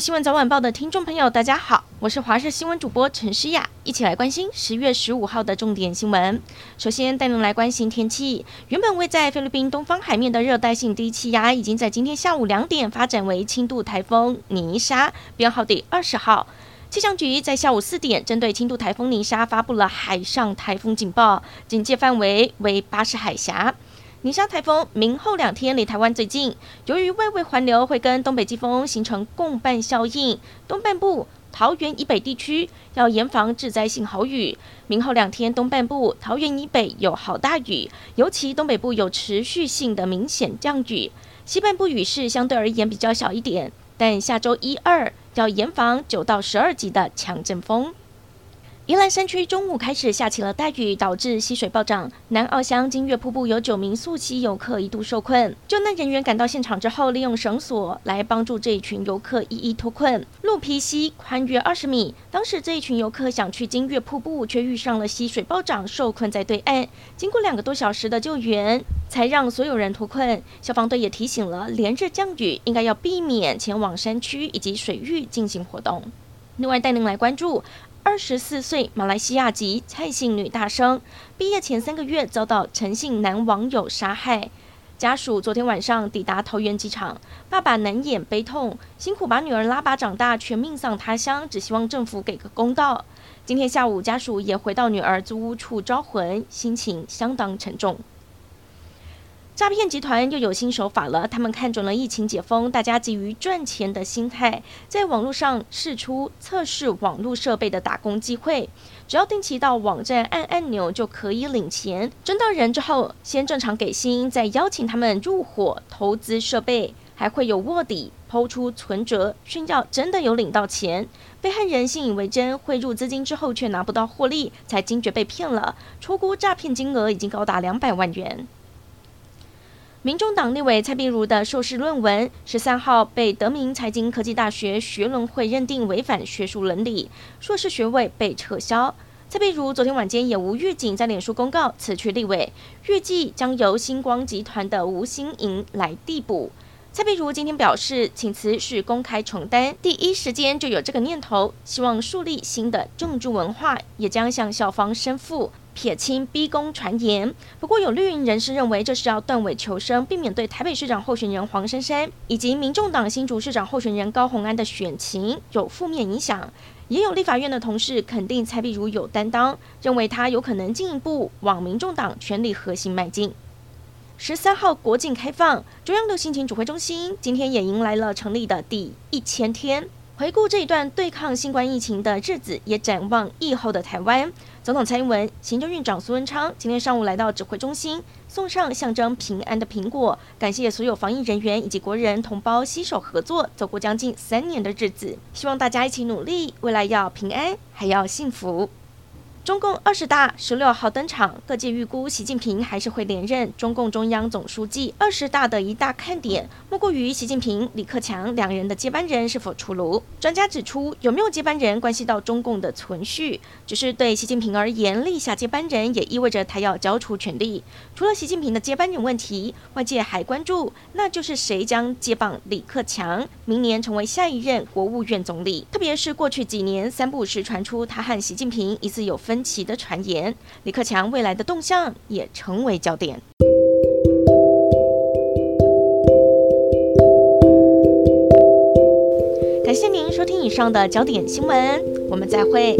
新闻早晚报的听众朋友，大家好，我是华视新闻主播陈诗雅，一起来关心十月十五号的重点新闻。首先带您来关心天气，原本位在菲律宾东方海面的热带性低气压，已经在今天下午两点发展为轻度台风尼莎，编号第二十号。气象局在下午四点，针对轻度台风尼莎发布了海上台风警报，警戒范围为巴士海峡。尼莎台风明后两天离台湾最近，由于外围环流会跟东北季风形成共伴效应，东半部桃园以北地区要严防致灾性豪雨。明后两天东半部桃园以北有豪大雨，尤其东北部有持续性的明显降雨，西半部雨势相对而言比较小一点。但下周一二要严防九到十二级的强阵风。宜兰山区中午开始下起了大雨，导致溪水暴涨。南澳乡金月瀑布有九名溯溪游客一度受困，救难人员赶到现场之后，利用绳索来帮助这一群游客一一脱困。鹿皮溪宽约二十米，当时这一群游客想去金月瀑布，却遇上了溪水暴涨，受困在对岸。经过两个多小时的救援，才让所有人脱困。消防队也提醒了，连日降雨，应该要避免前往山区以及水域进行活动。另外，带您来关注二十四岁马来西亚籍蔡姓女大生，毕业前三个月遭到陈姓男网友杀害。家属昨天晚上抵达桃园机场，爸爸难掩悲痛，辛苦把女儿拉拔长大，却命丧他乡，只希望政府给个公道。今天下午，家属也回到女儿租屋处招魂，心情相当沉重。诈骗集团又有新手法了，他们看准了疫情解封，大家急于赚钱的心态，在网络上试出测试网络设备的打工机会，只要定期到网站按按钮就可以领钱。征到人之后，先正常给薪，再邀请他们入伙投资设备，还会有卧底抛出存折炫耀真的有领到钱。被害人信以为真，汇入资金之后却拿不到获利，才惊觉被骗了，初估诈骗金额已经高达两百万元。民众党立委蔡碧如的硕士论文十三号被德明财经科技大学学伦会认定违反学术伦理，硕士学位被撤销。蔡碧如昨天晚间也无预警在脸书公告辞去立委，预计将由星光集团的吴欣盈来递补。蔡壁如今天表示，请辞是公开承担，第一时间就有这个念头，希望树立新的政治文化，也将向校方申复。撇清逼宫传言，不过有绿营人士认为这是要断尾求生，避免对台北市长候选人黄珊珊以及民众党新竹市长候选人高虹安的选情有负面影响。也有立法院的同事肯定蔡壁如有担当，认为他有可能进一步往民众党权力核心迈进。十三号国境开放，中央流行情指挥中心今天也迎来了成立的第一千天。回顾这一段对抗新冠疫情的日子，也展望疫后的台湾。总统蔡英文、行政院长苏文昌今天上午来到指挥中心，送上象征平安的苹果，感谢所有防疫人员以及国人同胞携手合作，走过将近三年的日子。希望大家一起努力，未来要平安，还要幸福。中共二十大十六号登场，各界预估习近平还是会连任中共中央总书记。二十大的一大看点，莫过于习近平、李克强两人的接班人是否出炉。专家指出，有没有接班人关系到中共的存续，只是对习近平而言，立下接班人也意味着他要交出权力。除了习近平的接班人问题，外界还关注，那就是谁将接棒李克强，明年成为下一任国务院总理。特别是过去几年，三不时传出他和习近平疑似有分起的传言，李克强未来的动向也成为焦点。感谢您收听以上的焦点新闻，我们再会。